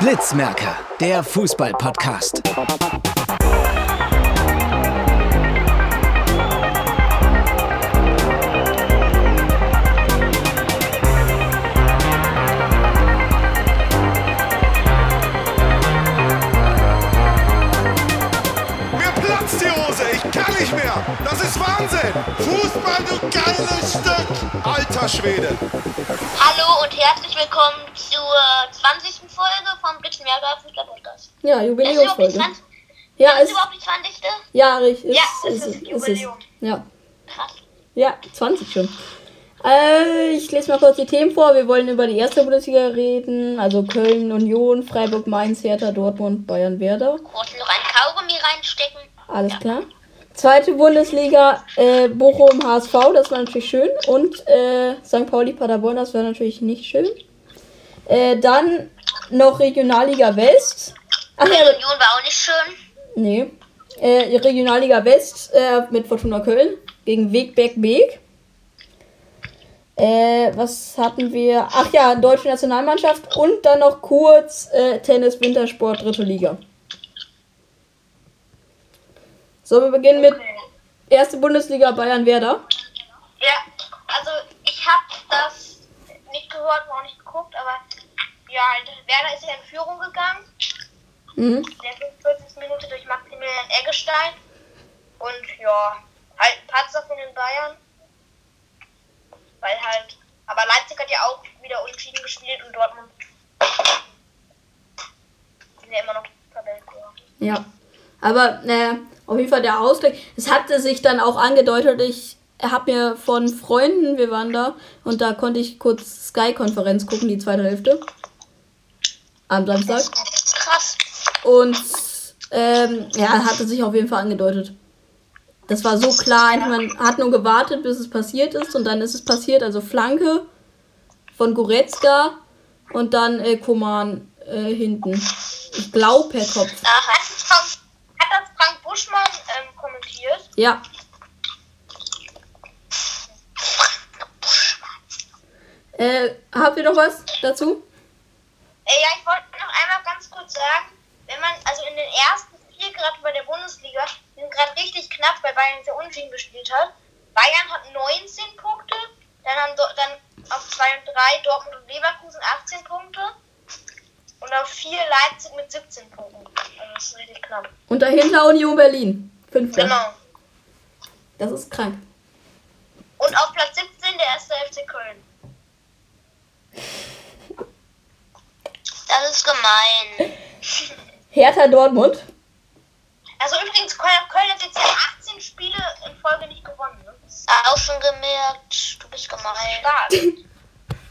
Blitzmerker, der Fußball-Podcast. Ich kann nicht mehr. Ist Wahnsinn. Fußball, du geiles Stück. Alter Schwede. Hallo und herzlich willkommen zur 20. Folge vom Blitzmerker Fußball Podcast. Ja, Ist Jubiläumsfolge. 20. Ja, ist ist, überhaupt die 20. ja, richtig. Ja, ist, es ist ist, Jubiläum. Ja. Krass. ja, 20 schon. Äh, ich lese mal kurz die Themen vor. Wir wollen über die erste Bundesliga reden, also Köln, Union, Freiburg, Mainz, Hertha, Dortmund, Bayern, Werder. Kurz noch ein Kaugummi reinstecken. Alles klar. Zweite Bundesliga, äh, Bochum, HSV, das war natürlich schön. Und äh, St. Pauli, Paderborn, das war natürlich nicht schön. Äh, dann noch Regionalliga West. Ach ja, Union war auch nicht schön. Nee. Äh, Regionalliga West äh, mit Fortuna Köln gegen Wegberg Beek. Äh, was hatten wir? Ach ja, deutsche Nationalmannschaft und dann noch kurz äh, Tennis Wintersport dritte Liga. So, wir beginnen mit erste Bundesliga Bayern Werder. Ja, also ich habe das nicht gehört, auch nicht geguckt, aber ja, Werder ist ja in Führung gegangen. Mhm. In der 45. Minute durch Maximilian Eggestein. Und ja, halt ein Patzer von den Bayern. Weil halt, aber Leipzig hat ja auch wieder unentschieden gespielt und Dortmund sind ja immer noch Tabellenführer. Ja. Aber äh, auf jeden Fall der Ausgleich. Es hatte sich dann auch angedeutet, ich habe mir von Freunden, wir waren da, und da konnte ich kurz Sky-Konferenz gucken, die zweite Hälfte. Am Samstag. Krass. Und ähm, ja, hatte sich auf jeden Fall angedeutet. Das war so klar, man hat nur gewartet, bis es passiert ist und dann ist es passiert. Also Flanke von Goretzka und dann äh, Koman äh, hinten. Ich glaube per Kopf. Ach, hat, das Frank, Buschmann ähm, kommentiert? Ja. Äh, habt ihr noch was dazu? Äh, ja, ich wollte noch einmal ganz kurz sagen, wenn man, also in den ersten vier gerade bei der Bundesliga, die sind gerade richtig knapp, weil Bayern sehr unentschieden gespielt hat. Bayern hat 19 Punkte, dann haben dann auf 2 und 3 Dortmund und Leverkusen 18 Punkte und auf 4 Leipzig mit 17 Punkten. Das ist richtig knapp. Und dahinter Union Berlin. Fünfter. Genau. Das ist krank. Und auf Platz 17 der erste FC Köln. Das ist gemein. Hertha Dortmund. Also übrigens, Köln, Köln hat jetzt ja 18 Spiele in Folge nicht gewonnen. Ne? Auch schon gemerkt, du bist gemein. Stark.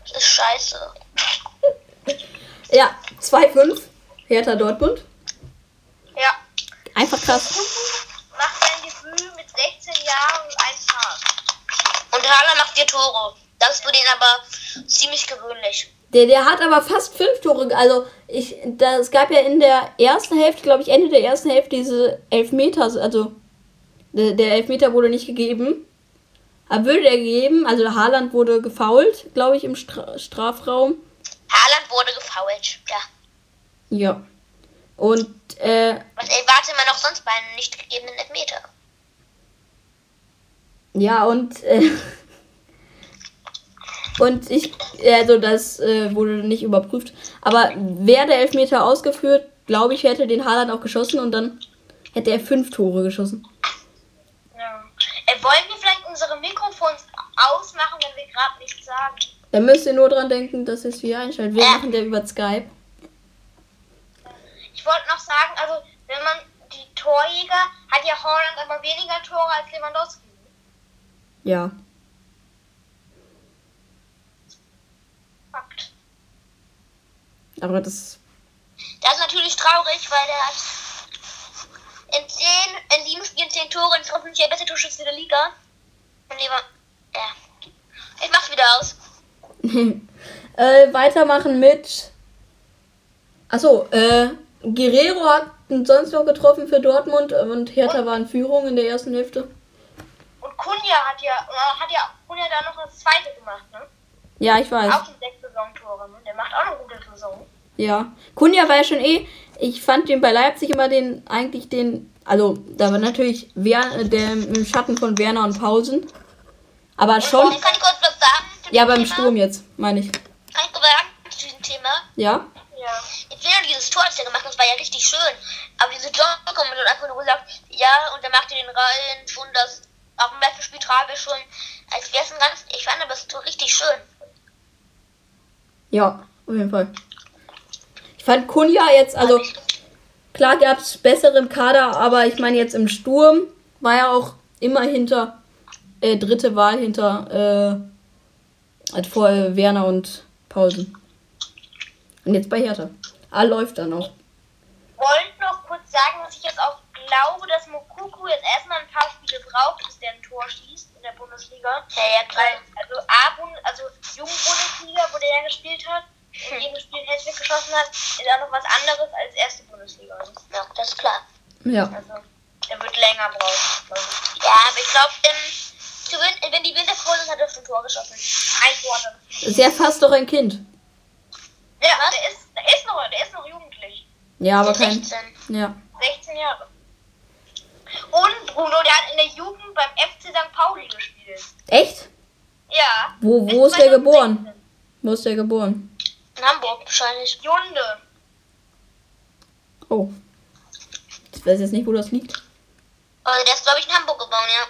Das ist scheiße. Ja, 2-5. Hertha Dortmund. Einfach krass. Macht sein Debüt mit 16 Jahren und 1 Tag. Und Haaland macht vier Tore. Das ist für den aber ziemlich gewöhnlich. Der, der hat aber fast fünf Tore. Also, ich, da, es gab ja in der ersten Hälfte, glaube ich, Ende der ersten Hälfte diese Elfmeter. Also, der, der Elfmeter wurde nicht gegeben. Aber würde der gegeben, also Haaland wurde gefoult, glaube ich, im Stra Strafraum. Haaland wurde gefoult. Ja. Ja. Und, äh, Was erwartet man noch sonst bei einem nicht gegebenen Elfmeter? ja, und, äh, und ich, also das äh, wurde nicht überprüft. Aber wäre der Elfmeter ausgeführt, glaube ich, hätte den Haaland auch geschossen und dann hätte er fünf Tore geschossen. Ja. Äh, wollen wir vielleicht unsere Mikrofons ausmachen, wenn wir gerade nichts sagen? Da müsst ihr nur dran denken, dass es wieder einschaltet. Wir machen der über Skype. Ich wollte noch sagen, also wenn man die Torjäger hat ja Holland aber weniger Tore als Lewandowski. Ja. Fakt. Aber das. Das ist natürlich traurig, weil der hat in zehn, in sieben Spielen zehn Tore und ist offensichtlich der beste Torschütze der Liga. Und lieber, ja. Ich mach's wieder aus. äh, weitermachen mit. Achso, äh, Guerrero hat sonst noch getroffen für Dortmund und Hertha war in Führung in der ersten Hälfte. Und Kunja hat ja, äh, hat ja Kunja da noch das zweite gemacht, ne? Ja, ich weiß. Auch schon sechs Saisontore, ne? Der macht auch eine gute Saison. Ja. Kunja war ja schon eh. Ich fand den bei Leipzig immer den, eigentlich den. Also, da war natürlich Wer, äh, der im Schatten von Werner und Pausen. Aber schon. Kann ich kurz was sagen? Ja, beim Thema? Sturm jetzt, meine ich. Kann ich kurz was sagen zu diesem Thema? Ja? Ja. Ich finde dieses Tor, das er gemacht hat, das war ja richtig schön. Aber diese Joker hat einfach nur gesagt, ja, und dann macht er den rein und das auf dem letzten Spiel tragisch schon. Als wäre es ein ganz, ich fand aber das Tor richtig schön. Ja, auf jeden Fall. Ich fand Kunja jetzt, also klar gab es bessere im Kader, aber ich meine jetzt im Sturm war er auch immer hinter, äh, dritte Wahl hinter, äh, halt vor Werner und Paulsen. Und jetzt bei Hertha. Ah, läuft dann auch. Wollte noch kurz sagen, dass ich jetzt auch glaube, dass Mokuku jetzt erstmal ein paar Spiele braucht, bis der ein Tor schießt in der Bundesliga. Ja, ja, klar. Also A, Bund, also Jugendbundesliga, wo der ja gespielt hat, in jedem Spiel Hattrick geschossen hat, ist auch noch was anderes als erste Bundesliga. Ja, das ist klar. Ja. Also, der wird länger brauchen. Ja, aber ich glaube, wenn, die Winterfroh sind, hat er schon ein Tor geschossen. Ein Tor er. Ist ja fast doch ein Kind. Ja, Was? der ist, der ist noch, der ist noch jugendlich. Ja, aber kein. 16. Ja. 16 Jahre. Und Bruno, der hat in der Jugend beim FC St. Pauli gespielt. Echt? Ja. Wo, wo ist der 2016. geboren? Wo ist der geboren? In Hamburg wahrscheinlich. Junde. Oh. Ich weiß jetzt nicht, wo das liegt. Also der ist, glaube ich, in Hamburg geboren, ja.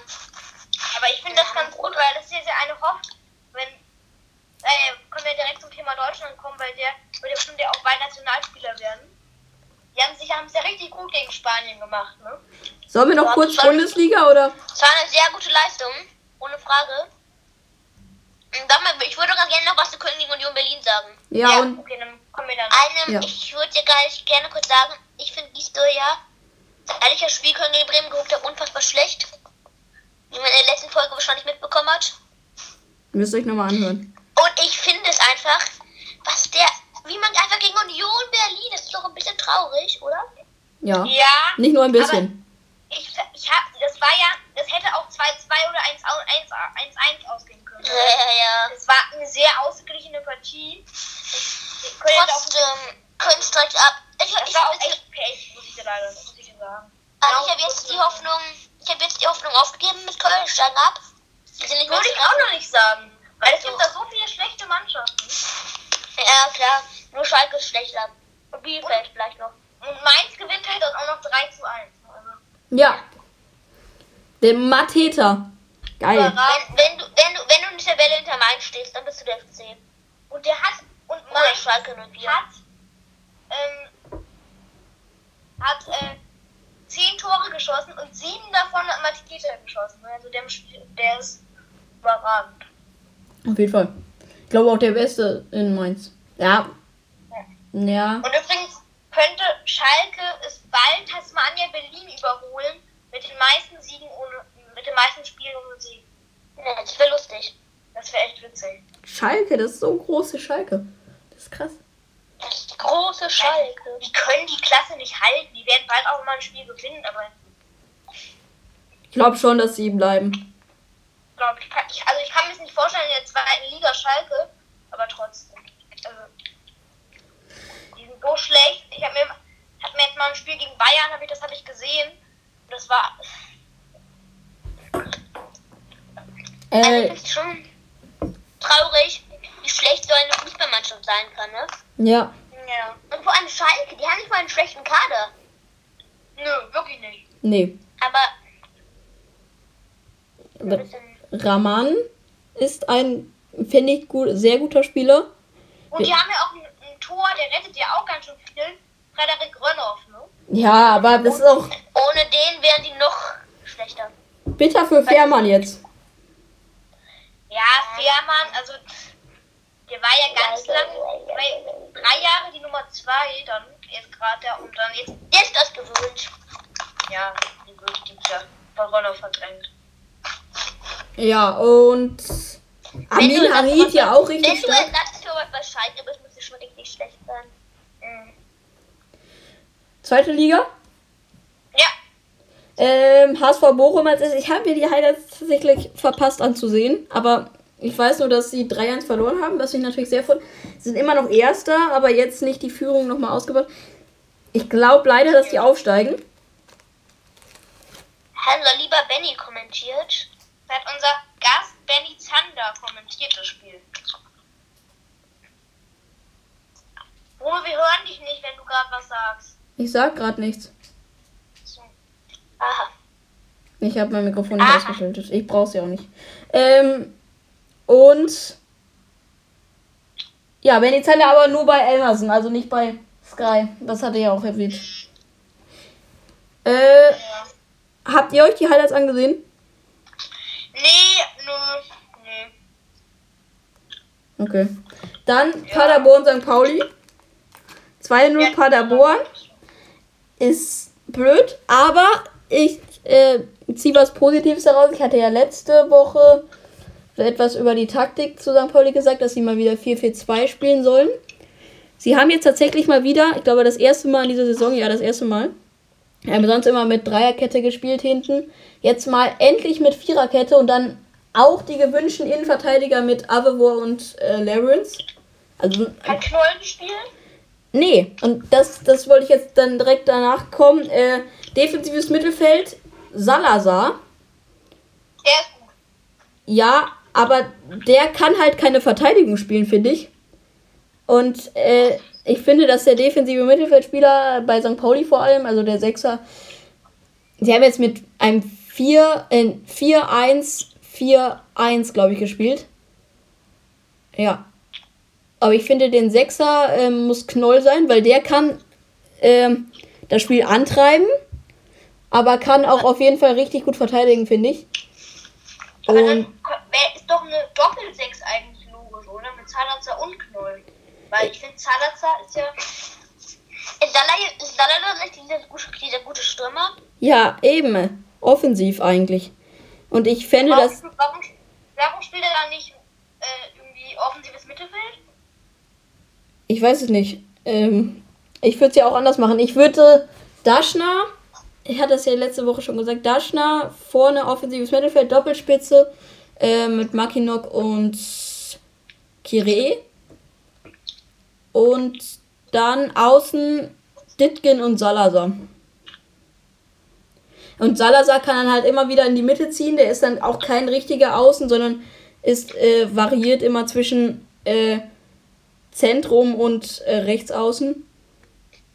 Aber ich finde das ganz gut, weil das ist ja eine können Thema Deutschland kommen, weil der wird ja bestimmt ja auch bald Nationalspieler werden. Die haben sich haben es ja richtig gut gegen Spanien gemacht, ne? Sollen wir noch Ja, kurz war- Bundesliga oder? Es war eine sehr gute Leistung, ohne Frage. Und dann mal, ich würde ganz gerne noch was zur Königin Union Berlin sagen. Ja, und okay, dann kommen wir dann. Einem, Ja. ich würde dir gar nicht gerne kurz sagen, ich finde dies ja, seit ich das Spiel gegen Bremen geguckt habe, unfassbar schlecht. Wie man in der letzten Folge wahrscheinlich mitbekommen hat. müsst ihr euch nochmal anhören. Und ich finde es einfach, was der, wie man einfach gegen Union Berlin, das ist doch ein bisschen traurig, oder? Ja. Ja, Nicht nur ein bisschen. ich, ich hab, das war ja, das hätte auch 2-2 oder 1-1 ausgehen können. Ja, ja, ja. Es war eine sehr ausgeglichene Partie. Trotzdem, Köln steigt ab. Ich, das ich, war auch echt Pech, muss ich dir leider muss ich dir sagen. also ich habe jetzt die Hoffnung, ich habe jetzt die Hoffnung aufgegeben mit Köln steigen ab. Würde ich auch noch nicht sagen. Weil es gibt da so viele schlechte Mannschaften. Ja, klar. Nur Schalke ist schlechter. Und Bielefeld vielleicht noch. Und Mainz gewinnt halt dann auch noch 3 zu 1. Also, Ja. Der Mateta. Geil. Wenn, wenn, du, wenn, du, wenn du in der Tabelle hinter Mainz stehst, dann bist du der FC. Und der hat, und Oder Mainz Schalke 04. hat, ähm, hat, äh, 10 Tore geschossen und 7 davon hat Matita geschossen. Also der, der ist überragend. Auf jeden Fall. Ich glaube auch der Beste in Mainz. Ja. Ja. Und übrigens könnte Schalke es bald Tasmania Berlin überholen mit den meisten Siegen ohne, mit den meisten Spielen ohne Sieg. Ja, das wäre lustig. Das wäre echt witzig. Schalke, das ist so große Schalke. Das ist krass. Das ist die große Schalke. Die können die Klasse nicht halten. Die werden bald auch mal ein Spiel gewinnen, aber Ich glaube schon, dass sie bleiben. glaube ich, also vorstellen in der zweiten Liga Schalke, aber trotzdem. Also, die sind so schlecht. Ich habe mir, hab mir jetzt mal ein Spiel gegen Bayern, hab ich, das habe ich gesehen. Und das war. Also Äh, ich finde schon traurig, wie schlecht so eine Fußballmannschaft sein kann, ne? ja. Ja. Und vor allem Schalke, die haben nicht mal einen schlechten Kader. Nö, wirklich nicht. Nee. Aber ein Aber bisschen Raman ist ein, finde ich, gut, sehr guter Spieler. Und die haben ja auch ein, ein Tor, der rettet ja auch ganz schön viel. Frederik Rönnoff, ne? Ja, aber das ist auch ohne den wären die noch schlechter. bitter für Fährmann jetzt. Ja, Fährmann, also der war ja ganz lang, bei drei Jahre die Nummer zwei, dann jetzt gerade der und dann jetzt, Der ist das gewöhnt. ja, die würde ich ja von verdrängt. Ja, und Amin Harid ja auch richtig Wenn du stark. Ersatztorwart bei Schalke bist, musst du schon richtig schlecht sein. Mhm. Zweite Liga. Ja, Ähm, HSV Bochum als. Ich habe mir die Highlights tatsächlich verpasst anzusehen, aber ich weiß nur, dass sie 3-1 verloren haben, was mich natürlich sehr freut. Sie sind immer noch Erster, aber jetzt nicht die Führung nochmal ausgebaut. Ich glaube leider, dass die aufsteigen. Wir lieber Benny kommentiert? Hat unser Gast Benny Zander kommentiert das Spiel. Ruhe, wir hören dich nicht, wenn du gerade was sagst. Ich sag gerade nichts. So. Aha. Ich habe mein Mikrofon nicht Ah. ausgeschaltet. Ich brauche sie auch nicht. Ähm, und ja, Benny Zander aber nur bei Amazon, also nicht bei Sky. Das hatte ja auch erwähnt. Äh, habt ihr euch die Highlights angesehen? Nee, nö, nee. Okay. Dann Paderborn St. Pauli. 2-0 Paderborn. Ist blöd, aber ich äh, ziehe was Positives daraus. Ich hatte ja letzte Woche etwas über die Taktik zu St. Pauli gesagt, dass sie mal wieder 4-4-2 spielen sollen. Sie haben jetzt tatsächlich mal wieder, ich glaube das erste Mal in dieser Saison, ja das erste Mal, haben sonst immer mit Dreierkette gespielt hinten. Jetzt mal endlich mit Viererkette und dann auch die gewünschten Innenverteidiger mit Avevor und äh, Lawrence. Also Kann Knollen spielen? Nee, und das, das wollte ich jetzt dann direkt danach kommen. Äh, defensives Mittelfeld, Salazar. Der ist gut. Ja, aber der kann halt keine Verteidigung spielen, finde ich. Und äh, ich finde, dass der defensive Mittelfeldspieler bei St. Pauli vor allem, also der Sechser, sie haben jetzt mit einem 4, äh, 4-1, 4-1, glaube ich, gespielt. Ja. Aber ich finde, den Sechser ähm, muss Knoll sein, weil der kann ähm, das Spiel antreiben, aber kann auch auf jeden Fall richtig gut verteidigen, finde ich. Aber Und dann ist doch eine Doppel-6 eigentlich logisch, oder? Mit Zalazar und Knoll. Weil ich finde, Zalazar ist ja. Ist Salai- ist dieser gute Stürmer? ja, eben. Offensiv eigentlich. Und ich fände Warum, das. warum, warum spielt er dann nicht äh, irgendwie offensives Mittelfeld? Ich weiß es nicht. Ähm, ich würde es ja auch anders machen. Ich würde Daschner, ich hatte es ja letzte Woche schon gesagt, Daschner vorne offensives Mittelfeld, Doppelspitze äh, mit Makinok und Kire. Und dann außen Ditgen und Salazar. Und Salazar kann dann halt immer wieder in die Mitte ziehen. Der ist dann auch kein richtiger Außen, sondern ist äh, variiert immer zwischen äh, Zentrum und äh, Rechtsaußen.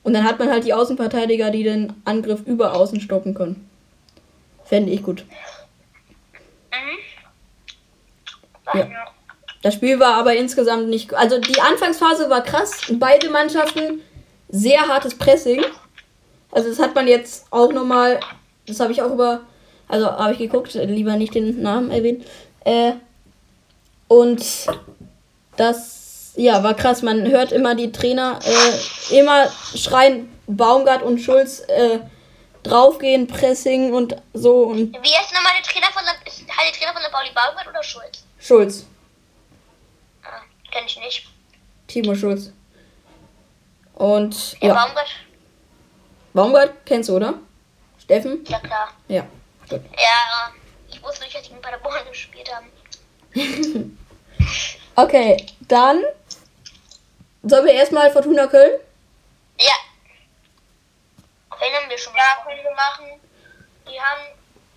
Und dann hat man halt die Außenverteidiger, die den Angriff über Außen stoppen können. Fände ich gut. Ja. Das Spiel war aber insgesamt nicht. Also die Anfangsphase war krass. Beide Mannschaften sehr hartes Pressing. Also das hat man jetzt auch nochmal. Das habe ich auch über. Also habe ich geguckt, lieber nicht den Namen erwähnen. Äh, und das ja war krass. Man hört immer die Trainer äh, immer schreien Baumgart und Schulz äh, draufgehen, Pressing und so und Wie heißt nochmal der Trainer von der, ist halt der Trainer von der Pauli Baumgart oder Schulz? Schulz. Ah, kenn ich nicht. Timo Schulz. Und Der ja, Baumgart? Baumgart kennst du, oder? Steffen? Ja klar. Ja. Gut. Ja, ich wusste nicht, dass die in Paderborn gespielt haben. Okay, dann sollen wir erstmal Fortuna Köln? Ja. Wen haben wir schon Ja, besprochen? können wir machen. Die haben,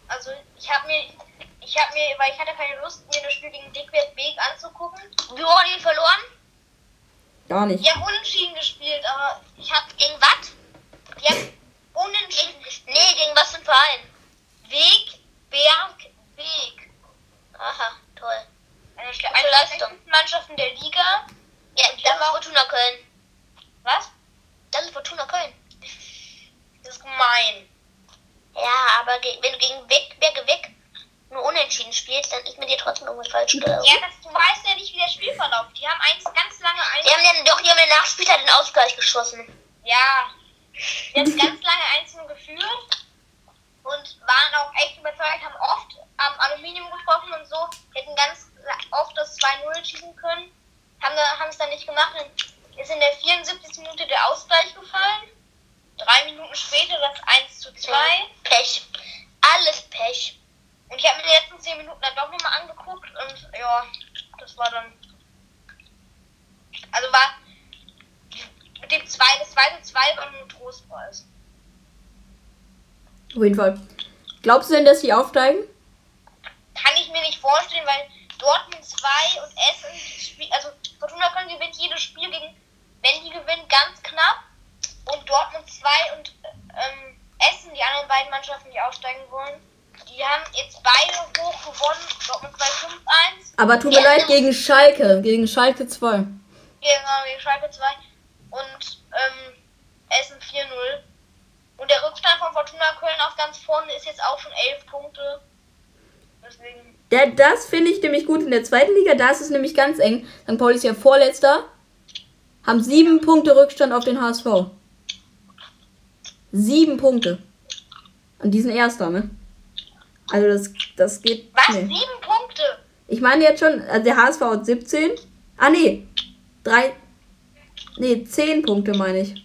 also ich habe mir, ich habe mir, weil ich hatte keine Lust, mir das Spiel gegen Dickwert Weg anzugucken. Wie haben die verloren? Gar nicht. Die haben unentschieden gespielt, aber ich habe Gegen was? die haben unentschieden. Nee, gegen was für ein Verein? Weg, Berg, Weg. Aha, toll. Eine, der Leistung. Mannschaften der Liga. Ja, das ist Fortuna Köln. Was? Das ist Fortuna Köln. Das ist gemein. Ja, aber wenn du gegen Weg, Berge weg nur unentschieden spielst, dann ist mit dir trotzdem irgendwas falsch gelaufen. Ja, das, du weißt ja nicht, wie der Spiel verläuft. Die haben eins ganz lange eins. Die haben dann doch, die haben den Nachspieltag den Ausgleich geschossen. Ja. Die haben ganz lange 1 geführt und waren auch echt überzeugt, haben oft am Aluminium getroffen und so, hätten ganz oft das 2-0 schießen können, haben es dann nicht gemacht. Dann ist in der 74. Minute der Ausgleich gefallen. Drei Minuten später das 1 zu 2. Pech. alles Pech. Und ich habe mir die letzten 10 Minuten dann doch nochmal angeguckt und ja, das war dann. Also war mit dem zweiten, das zweite 2 war nur ein Trostpreis. Auf jeden Fall. Glaubst du denn, dass sie aufsteigen? Kann ich mir nicht vorstellen, weil Dortmund 2 und Essen, also Fortuna Köln gewinnt jedes Spiel gegen, wenn die gewinnen, ganz knapp. Und Dortmund 2 und ähm, Essen, die anderen beiden Mannschaften, die aufsteigen wollen, die haben jetzt beide hoch gewonnen. Dortmund 2 5-1. Aber tut mir leid, gegen Schalke. Gegen Schalke 2. gegen, äh, gegen Schalke 2 und ähm, Essen 4-0. Und der Rückstand von Fortuna Köln auf ganz vorne ist jetzt auch schon 11 Punkte. Deswegen. Ja, das finde ich nämlich gut in der zweiten Liga. Da ist es nämlich ganz eng. St. Pauli ist ja Vorletzter. Haben sieben Punkte Rückstand auf den HSV. Sieben Punkte. Und die sind Erster, ne? Also das, das geht. Was? Nee. 7 Punkte? Ich meine jetzt schon, also der HSV hat 17. Ah, nee. Drei. Nee, 10 Punkte meine ich.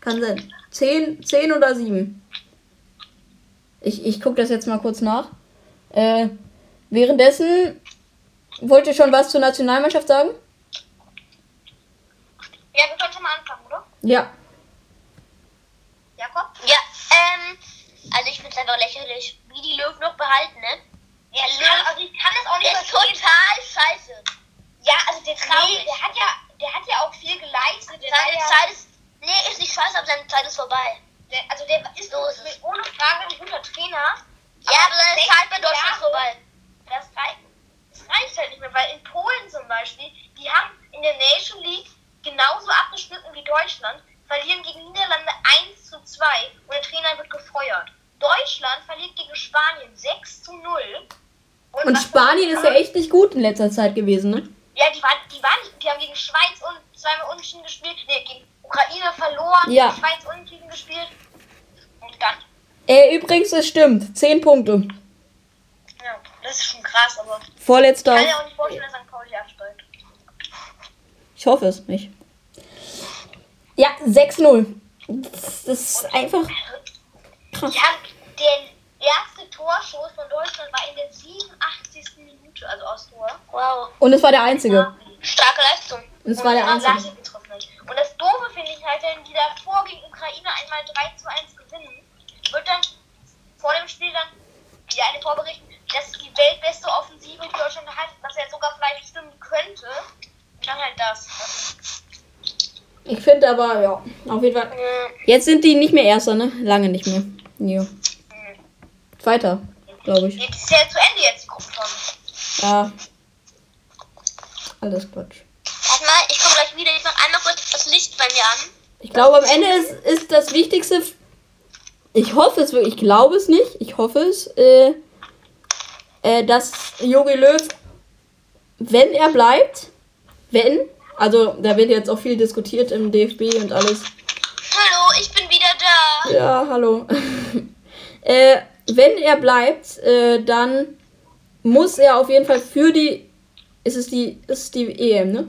Kann sein. 10, 10 oder 7. Ich, ich gucke das jetzt mal kurz nach. Äh, währenddessen. Wollt ihr schon was zur Nationalmannschaft sagen? Ja, wir können schon mal anfangen, oder? Ja. Jakob? Ja, ähm, also ich finde es einfach lächerlich, wie die Löwen noch behalten, ne? Ja, Löw, also ich kann das auch nicht ist verstehen. total scheiße. Ja, also der Traurig. nee, der hat ja, der hat ja auch viel geleistet. Seine ja, Zeit ist, nee, ist nicht scheiße, aber seine Zeit ist vorbei. der, also der ist So ist mit, ohne Frage ein guter Trainer. Ja, aber seine 16 Zeit bei Deutschland ist vorbei. Das reicht, das reicht halt nicht mehr, weil in Polen zum Beispiel, die haben in der Nation League genauso abgeschnitten wie Deutschland, verlieren gegen Niederlande 1 zu 2 und der Trainer wird gefeuert. Deutschland verliert gegen Spanien 6 zu 0. Und was- Spanien ist ja echt nicht gut in letzter Zeit gewesen, ne? Ja, die waren, die waren nicht, die haben gegen Schweiz und zweimal unentschieden gespielt, nee, gegen Ukraine verloren, Ja. gegen Schweiz unentschieden gespielt. Und dann, Äh, übrigens, es stimmt. 10 Punkte. ja, das ist schon krass, aber ich Vorletzter. kann ja auch nicht vorstellen, dass St. Pauli absteigt. Ich hoffe es nicht. Ja, 6-0. Das, das ist einfach. Krass. Haben der erste Torschuss von Deutschland war in der 87. Minute, also aus Tor. Wow, Und es war der einzige. starke Leistung. Und es war der einzige. Und das Doofe finde ich halt, wenn die davor gegen Ukraine einmal 3 zu 1 gewinnen, wird dann vor dem Spiel dann wieder eine vorberichten, dass die weltbeste Offensive die Deutschland hat, was ja sogar vielleicht stimmen könnte. Und dann halt das. Ich finde aber, ja, auf jeden Fall. Jetzt sind die nicht mehr Erster, ne? Lange nicht mehr. Ja. Zweiter, glaube ich. Jetzt ist ja zu Ende jetzt die Gruppenphase. Ja. Alles Quatsch. Warte mal, ich komme gleich wieder. Ich mache einmal kurz das Licht bei mir an. Ich glaube, am Ende ist, ist das Wichtigste. Ich hoffe es wirklich, ich glaube es nicht. Ich hoffe es, äh, äh, dass Jogi Löw, wenn er bleibt, wenn, also da wird jetzt auch viel diskutiert im DFB und alles. Hallo, ich bin wieder da. Ja, hallo. äh, wenn er bleibt, äh, dann muss er auf jeden Fall für die. Ist es die, ist die EM, ne?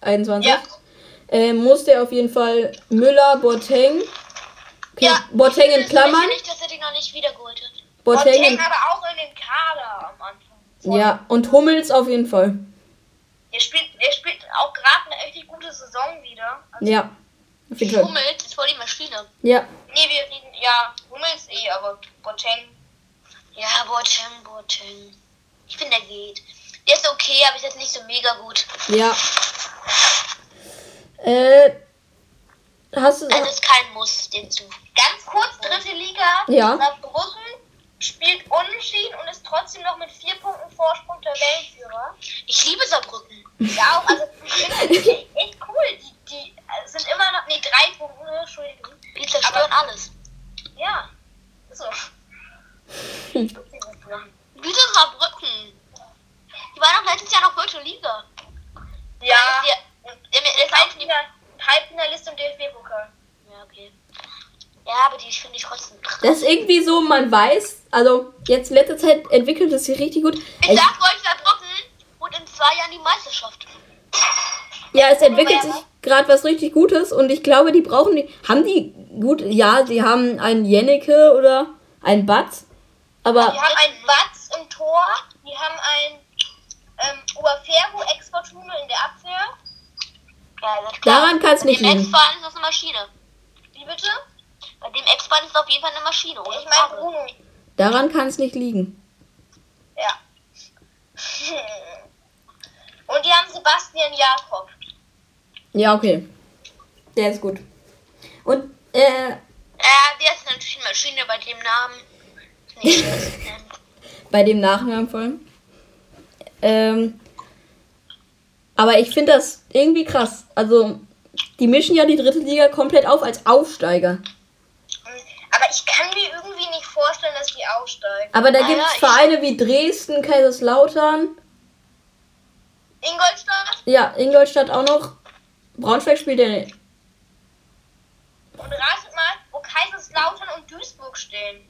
21? Ja. Äh, muss der auf jeden Fall Müller, Boateng. Okay, Ja, Boateng in Klammern. ist nicht, dass er den noch nicht wiedergeholt hat. Boateng Boateng aber auch in den Kader am Anfang. ja, und Hummels auf jeden Fall. Er spielt, er spielt auch gerade eine richtig gute Saison wieder. Also, Ja. Auf jeden Fall. Hummels ist voll die Maschine. Ja. Nee, wir reden, ja, Hummels eh, aber Boateng. Ja, Boateng, Boateng. Ich finde, der geht. Der ist okay, aber ist jetzt nicht so mega gut. Ja. Äh. Hast du. Also ist kein Muss, den zu. Ganz kurz, dritte Liga. Ja. Saarbrücken spielt unentschieden und ist trotzdem noch mit vier Punkten Vorsprung der Weltführer. Ich liebe Saarbrücken. Ja, auch, also, ich finde echt cool. Die, die äh, sind immer noch, nee, drei Punkte, Entschuldigung. Die zerstören alles. Ja. So. Wieder Saarbrücken. Die waren doch letztes Jahr noch Virtual Liga. Ja. Der, der, der, der ist auch nie. Halbfinal- Halbfinalist im DFB-Pokal. Ja, okay. Ja, aber die finde ich trotzdem krass. Das ist irgendwie so, man weiß, also jetzt in letzter Zeit entwickelt es sich richtig gut. Ich sag euch, Saarbrücken holt in zwei Jahren die Meisterschaft. Ja, es entwickelt sich gerade was richtig Gutes und ich glaube, die brauchen die. Haben die gut, ja, sie haben einen Jennecke oder einen Batz, aber Die haben einen Batz im Tor, die haben einen ähm, Oberferro Exportune in der Abwehr. Ja. Daran kann's Bei nicht liegen. Ex-Verein ist das eine Maschine. Wie bitte? Bei dem Ex-Verein ist auf jeden Fall eine Maschine. Ich meine. Bruno. daran kann es nicht liegen. Ja. Und die haben Sebastian Jakob. Ja, okay. Der ist gut. Und, äh, Ja, der ist natürlich eine Maschine bei dem Namen. Nicht bei dem Nachnamen vor allem. Ähm, aber ich finde das irgendwie krass. Also, die mischen ja die dritte Liga komplett auf als Aufsteiger. Aber ich kann mir irgendwie nicht vorstellen, dass die aufsteigen. Aber da gibt ja, es Vereine wie Dresden, Kaiserslautern, Ingolstadt ja, Ingolstadt auch noch. Braunschweig spielt der. und ratet mal, wo Kaiserslautern und Duisburg stehen.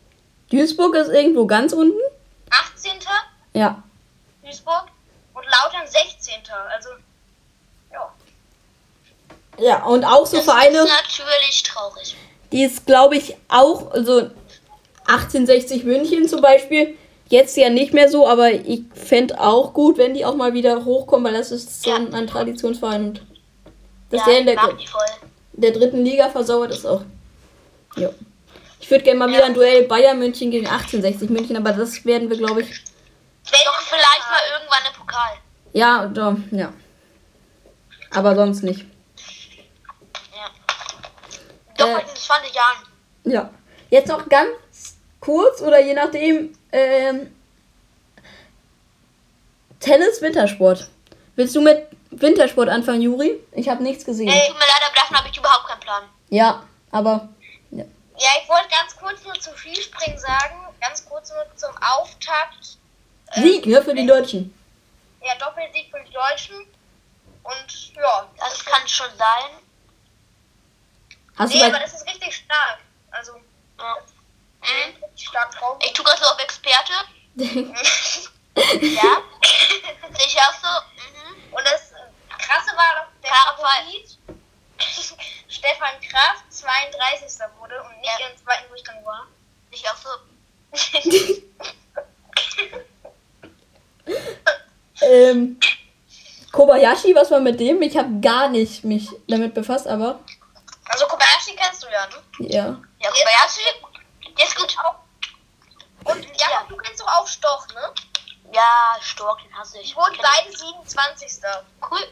Duisburg ist irgendwo ganz unten. 18. Ja. Duisburg und Lautern 16. Also, ja. Ja, und auch so Das Vereine, ist natürlich traurig. Die ist, glaube ich, auch, also 1860 München zum Beispiel, jetzt ja nicht mehr so, aber ich fände auch gut, wenn die auch mal wieder hochkommen, weil das ist so Ja. ein, ein Traditionsverein und dass ja, der in der, der dritten Liga versauert ist auch. Ja. Ich würde gerne mal wieder ein Duell Bayern München gegen 1860 München, aber das werden wir, glaube ich, Wenn Doch vielleicht mal irgendwann im Pokal. ja, da, ja. Aber sonst nicht. Doch Äh. in 20 Jahren. Ja. Jetzt noch ganz kurz oder je nachdem, ähm, Tennis, Wintersport. Willst du mit Wintersport anfangen, Juri? Ich habe nichts gesehen. Tut mir leid, aber davon habe ich überhaupt keinen Plan. Ja, aber ja. Ja, ich wollte ganz kurz nur zu Skispringen sagen. Ganz kurz nur zum Auftakt. Sieg, ne, für die Deutschen. Ja, Doppelsieg für die Deutschen. Und ja, Das kann schon sein. Hast du nee, aber das ist richtig stark. Also, Ja. Mhm. richtig stark drauf. Ich tue gerade so auf Experte. Ja. Sehe ich auch so. Mhm. Und das Krasse war, dass der Favorit Stefan Kraft 32. wurde und nicht Ja. im zweiten Durchgang war. Ich auch so. ähm, Kobayashi, was war mit dem? Ich habe gar nicht mich damit befasst, aber Also Kobayashi kennst du ja, ja. Ja, Kobayashi, der ist gut. Und ja, Ja. du kennst doch auch Stoch, ne? Ja, Stork, den hasse ich. Kenn beide 27. ich. Cool.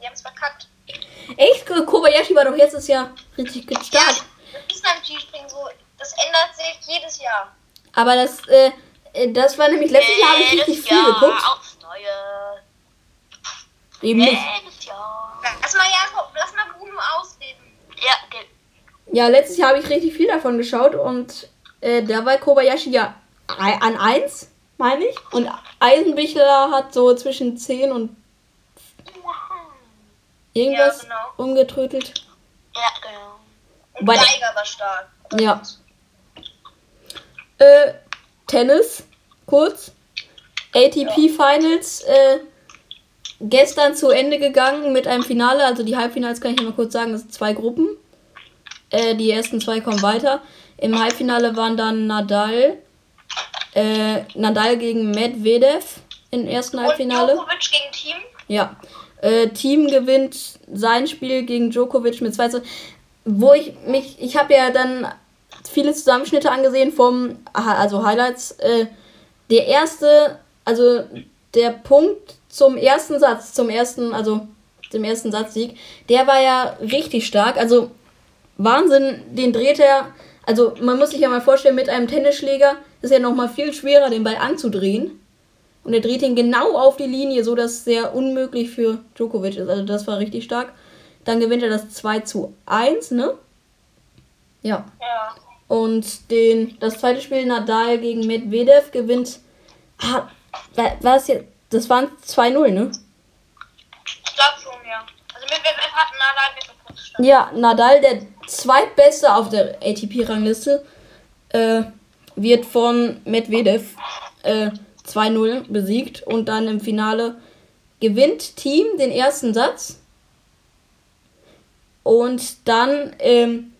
Die haben es verkackt. Echt? Kobayashi war doch letztes Jahr richtig gut stark. das ist beim Skispringen so. Das ändert sich jedes Jahr. Aber das, äh, äh, das war nämlich letztes Jahr habe ich richtig Jedes viel Jahr geguckt. aufs Neue. Eben nicht. Jedes Jahr. Lass mal, ja, lass mal Bruno ausreden. Ja, okay. Ja, letztes Jahr habe ich richtig viel davon geschaut und äh, da war Kobayashi ja an 1, meine ich. Und Eisenbichler hat so zwischen 10 und irgendwas Ja, genau. umgetrötelt. Ja, genau. Und Bei- Geiger war stark. Ja. Äh, Tennis, kurz. ATP Finals, äh, gestern zu Ende gegangen mit einem Finale. Also die Halbfinals kann ich mal kurz sagen, das sind zwei Gruppen. Äh, die ersten zwei kommen weiter. Im Halbfinale waren dann Nadal, äh, Nadal gegen Medvedev im ersten Und Halbfinale. Djokovic gegen Team. Ja. Äh, Team gewinnt sein Spiel gegen Djokovic mit 2 zu. Wo ich mich, ich habe ja dann viele Zusammenschnitte angesehen vom, also Highlights. Äh, der erste, also der Punkt zum ersten Satz, zum ersten, also dem ersten Satzsieg, der war ja richtig stark. Also Wahnsinn, den dreht er. Also man muss sich ja mal vorstellen, mit einem Tennisschläger ist ja noch mal viel schwerer, den Ball anzudrehen. Und er dreht ihn genau auf die Linie, so dass es sehr unmöglich für Djokovic ist. Also das war richtig stark. Dann gewinnt er das 2 zu 1, ne? Ja. Ja. Und den, das zweite Spiel Nadal gegen Medvedev gewinnt. Ah, wa- war es jetzt? Das waren 2-0, ne? Ich glaube schon, ja. Also WWF hat Nadal mit. Ja, Nadal, der zweitbeste auf der ATP-Rangliste, äh, wird von Medvedev äh, 2-0 besiegt und dann im Finale gewinnt Team den ersten Satz. Und dann ähm,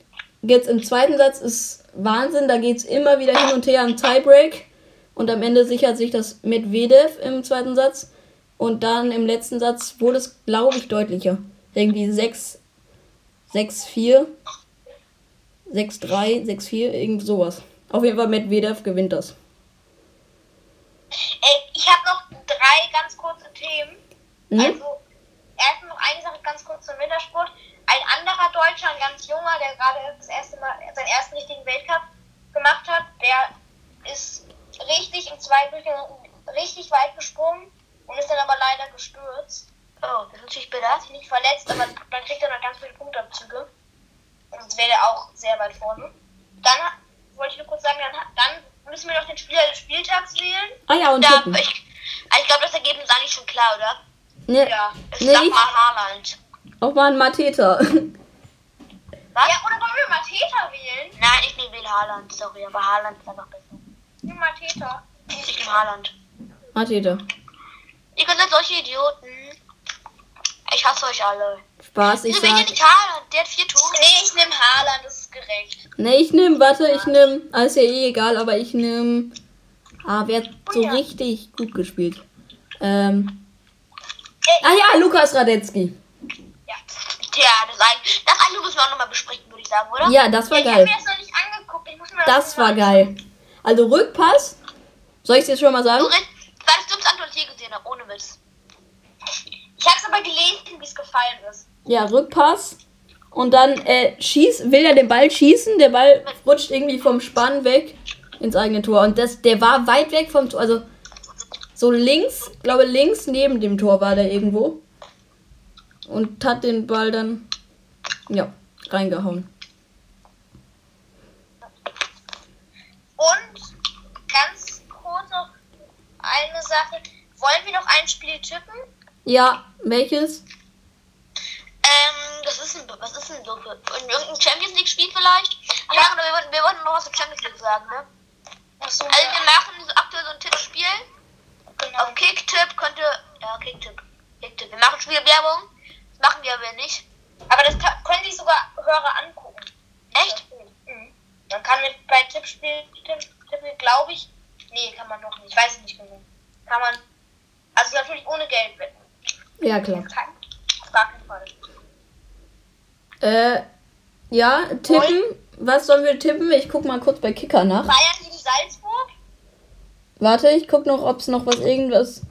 jetzt im zweiten Satz ist Wahnsinn, da geht es immer wieder hin und her am Tiebreak. Und am Ende sichert sich das Medvedev im zweiten Satz. Und dann im letzten Satz wurde es, glaube ich, deutlicher. Irgendwie 6, 6, 4, 6, 3, 6, 4, irgend sowas. Auf jeden Fall Medvedev gewinnt das. Ey, ich habe noch drei ganz kurze Themen. Mhm. Also, erstmal noch eine Sache ganz kurz zum Wintersport. Ein anderer Deutscher, ein ganz junger, der gerade das erste Mal seinen ersten richtigen Weltcup gemacht hat, der ist richtig im Zweitbüchern richtig weit gesprungen und ist dann aber leider gestürzt. Oh, das ist natürlich Er bitter. hat sich nicht verletzt, aber dann kriegt er noch ganz viele Punktabzüge. Und sonst wäre er auch sehr weit vorne. Dann wollte ich nur kurz sagen, dann, ha- dann müssen wir noch den Spieler des Spieltags wählen. Ah ja, und Da, ich ich glaube, das Ergebnis ist eigentlich schon klar, oder? Ne, Ja. Ich Nee, sag ich- mal Haaland. auch mal ein Mateta. Was? Ja, oder wollen wir Mateta wählen? Nein, ich nehme den Haaland, sorry, aber Haaland ist einfach besser. Nimm Mateta. Ich nehme Haaland. Mateta. Ihr könnt solche Idioten. Ich hasse euch alle. Spaß, ich ihr sag. nicht Haaland? Der hat vier Tore. Nee, ich nehme Haaland, das ist gerecht. Ne, ich nehm, warte, ich nehm. Ah, ist ja eh egal, aber ich nehm. Ah, wer hat so ja. richtig gut gespielt? Ähm. Ah ja, Lukas Radetzky. Ja. Tja, das, ein, das eine müssen wir auch nochmal besprechen, würde ich sagen, oder? Ja, das war Ich habe geil. mir das noch nicht angeguckt. Ich muss mir Das war mal geil. Also Rückpass. Soll ich es jetzt schon mal Du sagen? redest, weil das Antwort, das ich je gesehen habe, ohne Witz. Ich habe es aber gelesen, wie es gefallen ist. Ja, Rückpass. Und dann äh, schieß, will er den Ball schießen. Der Ball rutscht irgendwie vom Spann weg ins eigene Tor. Und das, der war weit weg vom Tor. Also so links, glaube links neben dem Tor war der irgendwo. Und hat den Ball dann ja, reingehauen. Und ganz kurz noch eine Sache. Wollen wir noch ein Spiel tippen? Ja, welches? Ähm, das ist ein, was ist denn so für, in irgendein Champions League Spiel vielleicht? Ach ja, oder wir wollten, wir wollten noch was zur Champions League sagen, ne? Achso, Also wir machen so aktuell so ein Tippspiel. genau. Auf Kicktipp könnte, ja, Kicktipp, Kicktipp. Wir machen Spielwerbung. Das machen wir aber nicht. Aber das kann, können sich sogar Hörer angucken. Echt? Mhm. Dann kann man bei Tippspiel, Tipp, Tipp, glaube ich, nee, kann man doch nicht. Ich weiß es nicht genau. Kann man, also natürlich ohne Geld wetten. Ja, klar. Kein, auf gar keinen Fall. Äh, ja, tippen. Was sollen wir tippen? Ich guck mal kurz bei Kicker nach. Bayern gegen Salzburg? Warte, ich guck noch, ob es noch was irgendwas.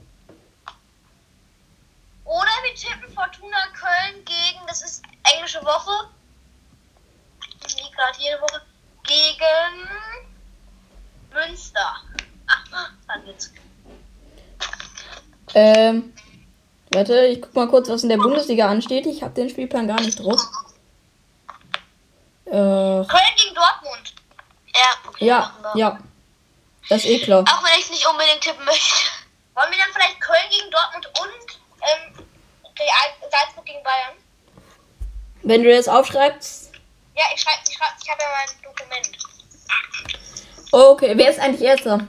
Oder wir tippen Fortuna Köln gegen, das ist englische Woche. Wie gerade jede Woche. Gegen Münster. Ach, dann geht's. Ähm, warte, ich guck mal kurz, was in der Bundesliga ansteht. Ich habe den Spielplan gar nicht drauf. Äh, Köln gegen Dortmund. Ja, okay, ja, ja. Das ist eh klar. Auch wenn ich es nicht unbedingt tippen möchte. Wollen wir dann vielleicht Köln gegen Dortmund und ähm, Real, Salzburg gegen Bayern? Wenn du das aufschreibst. Ja, ich schreibe, ich, schreib, ich habe ja mein Dokument. Okay, wer ist eigentlich Erster?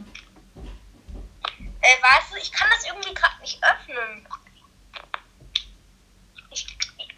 Äh, weißt du, ich kann das irgendwie gerade nicht öffnen.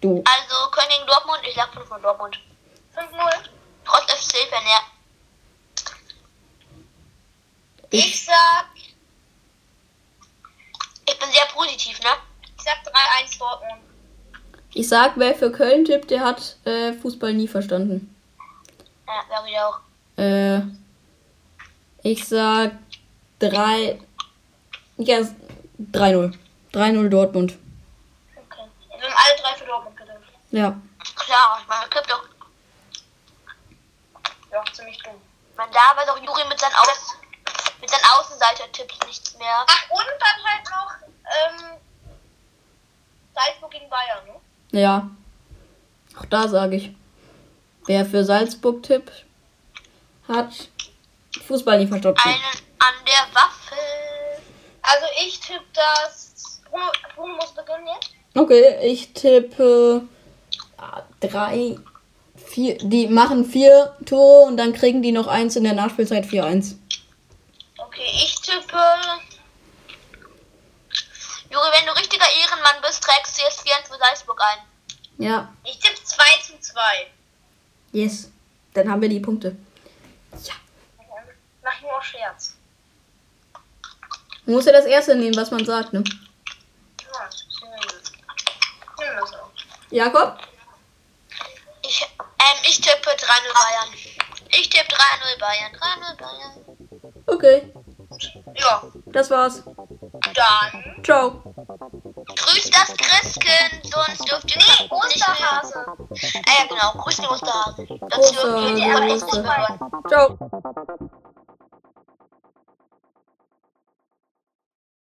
Du. Also, Köln gegen Dortmund, ich sag 5 Dortmund. 5-0. Trotz FC-Fan, ja. Ich sag, Ich bin sehr positiv, ne? ich sag 3-1 Dortmund. Ich sag, wer für Köln tippt, der hat äh, Fußball nie verstanden. Ja, sag ich auch. Äh, ich sag 3. Ja, 3-0. 3-0 Dortmund. Wir haben alle drei für Dortmund getippt. Ja. Klar, ich meine, gibt doch. Ja, ziemlich dumm. Man da weiß auch Juri mit seinen, Aus mit seinen Außenseiter-Tipps nichts mehr. Ach, und dann halt noch ähm, Salzburg gegen Bayern, ne? Ja. Auch da sage ich. Wer für Salzburg tippt, hat Fußball nicht verstanden. Einen an der Waffel. Also ich tippe das. Bruno, Bruno muss beginnen jetzt. Okay, ich tippe ah, drei, vier. Die machen vier Tore und dann kriegen die noch eins in der Nachspielzeit 4-1. Okay, ich tippe. Juri, wenn du richtiger Ehrenmann bist, trägst du jetzt 4 für Salzburg ein. Ja, Ich tippe 2 zu 2. yes. Dann haben wir die Punkte. Mach nur Scherz. Man muss ja das erste nehmen, was man sagt, ne? Ja, das auch. Jakob? Ich, ähm, ich tippe 3-0 Bayern. Ich tippe 3-0 Bayern. 3-0 Bayern. Okay, Ja, das war's. dann. Ciao. Grüßt das Christkind, sonst dürft ihr Nee, nicht mehr. Osterhase. Ah ja, genau. Grüßt den Osterhasen. Sonst dürft ihr Oster- nicht Oster- mehr hören. Ciao.